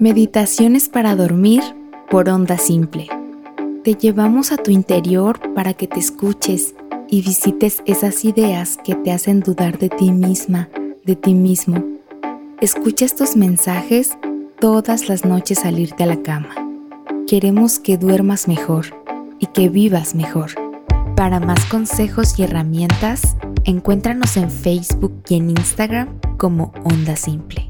Meditaciones para dormir por onda simple. Te llevamos a tu interior para que te escuches y visites esas ideas que te hacen dudar de ti misma, de ti mismo. Escucha estos mensajes todas las noches al irte a la cama. Queremos que duermas mejor y que vivas mejor. Para más consejos y herramientas, encuéntranos en Facebook y en Instagram como Onda Simple.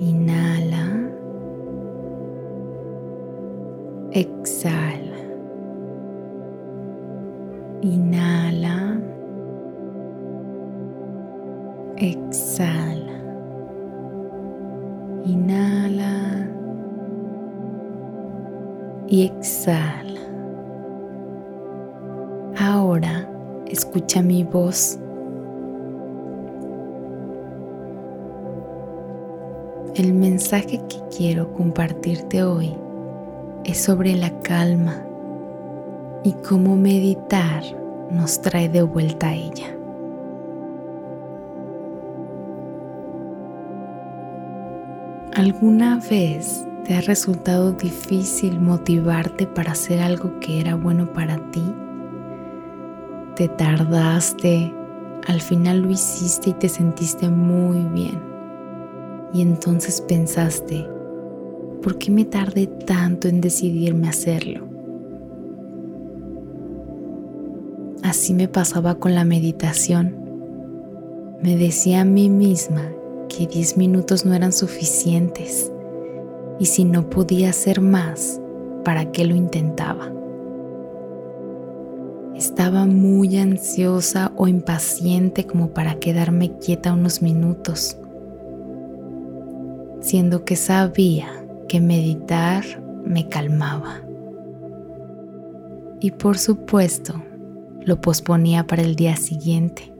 Inhala. Exhala. Inhala. Exhala. Inhala. Y exhala. Ahora escucha mi voz El mensaje que quiero compartirte hoy es sobre la calma y cómo meditar nos trae de vuelta a ella. ¿Alguna vez te ha resultado difícil motivarte para hacer algo que era bueno para ti? Te tardaste, al final lo hiciste y te sentiste muy bien y entonces pensaste, ¿por qué me tardé tanto en decidirme hacerlo? Así me pasaba con la meditación. Me decía a mí misma que 10 minutos no eran suficientes y si no podía hacer más, ¿para qué lo intentaba? Estaba muy ansiosa o impaciente como para quedarme quieta unos minutos siendo que sabía que meditar me calmaba. Y por supuesto, lo posponía para el día siguiente.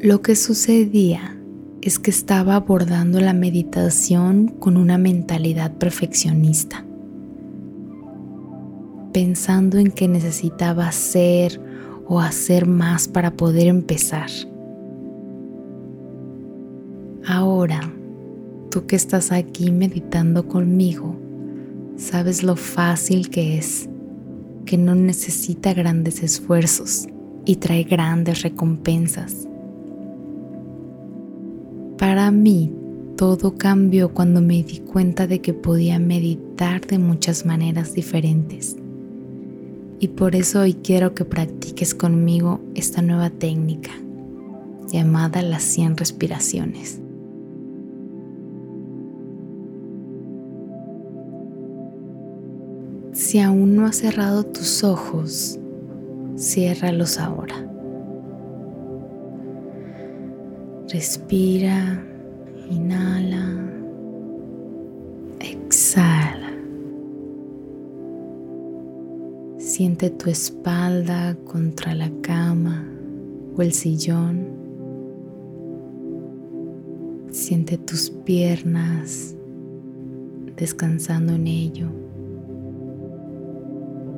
Lo que sucedía es que estaba abordando la meditación con una mentalidad perfeccionista, pensando en que necesitaba hacer o hacer más para poder empezar. Ahora, tú que estás aquí meditando conmigo, sabes lo fácil que es, que no necesita grandes esfuerzos y trae grandes recompensas. Para mí, todo cambió cuando me di cuenta de que podía meditar de muchas maneras diferentes. Y por eso hoy quiero que practiques conmigo esta nueva técnica llamada las 100 respiraciones. Si aún no has cerrado tus ojos, ciérralos ahora. Respira, inhala, exhala. Siente tu espalda contra la cama o el sillón. Siente tus piernas descansando en ello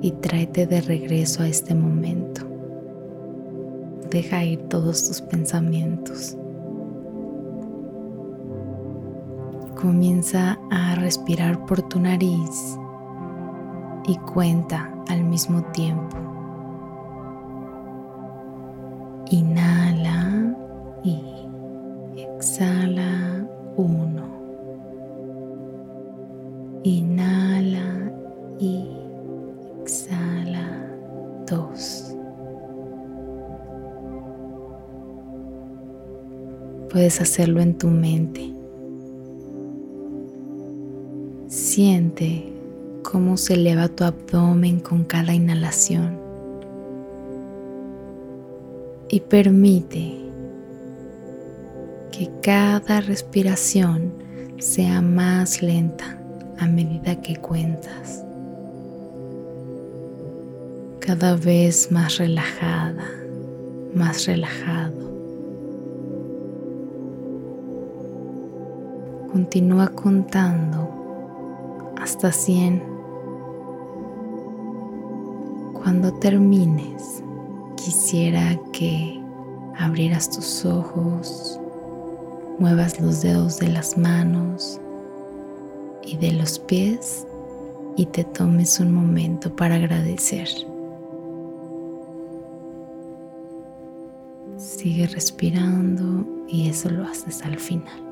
y tráete de regreso a este momento. Deja ir todos tus pensamientos. Comienza a respirar por tu nariz y cuenta al mismo tiempo. Inhala y exhala uno. Inhala y Puedes hacerlo en tu mente. Siente cómo se eleva tu abdomen con cada inhalación. Y permite que cada respiración sea más lenta a medida que cuentas. Cada vez más relajada, más relajado. Continúa contando hasta 100. Cuando termines, quisiera que abrieras tus ojos, muevas los dedos de las manos y de los pies y te tomes un momento para agradecer. Sigue respirando y eso lo haces al final.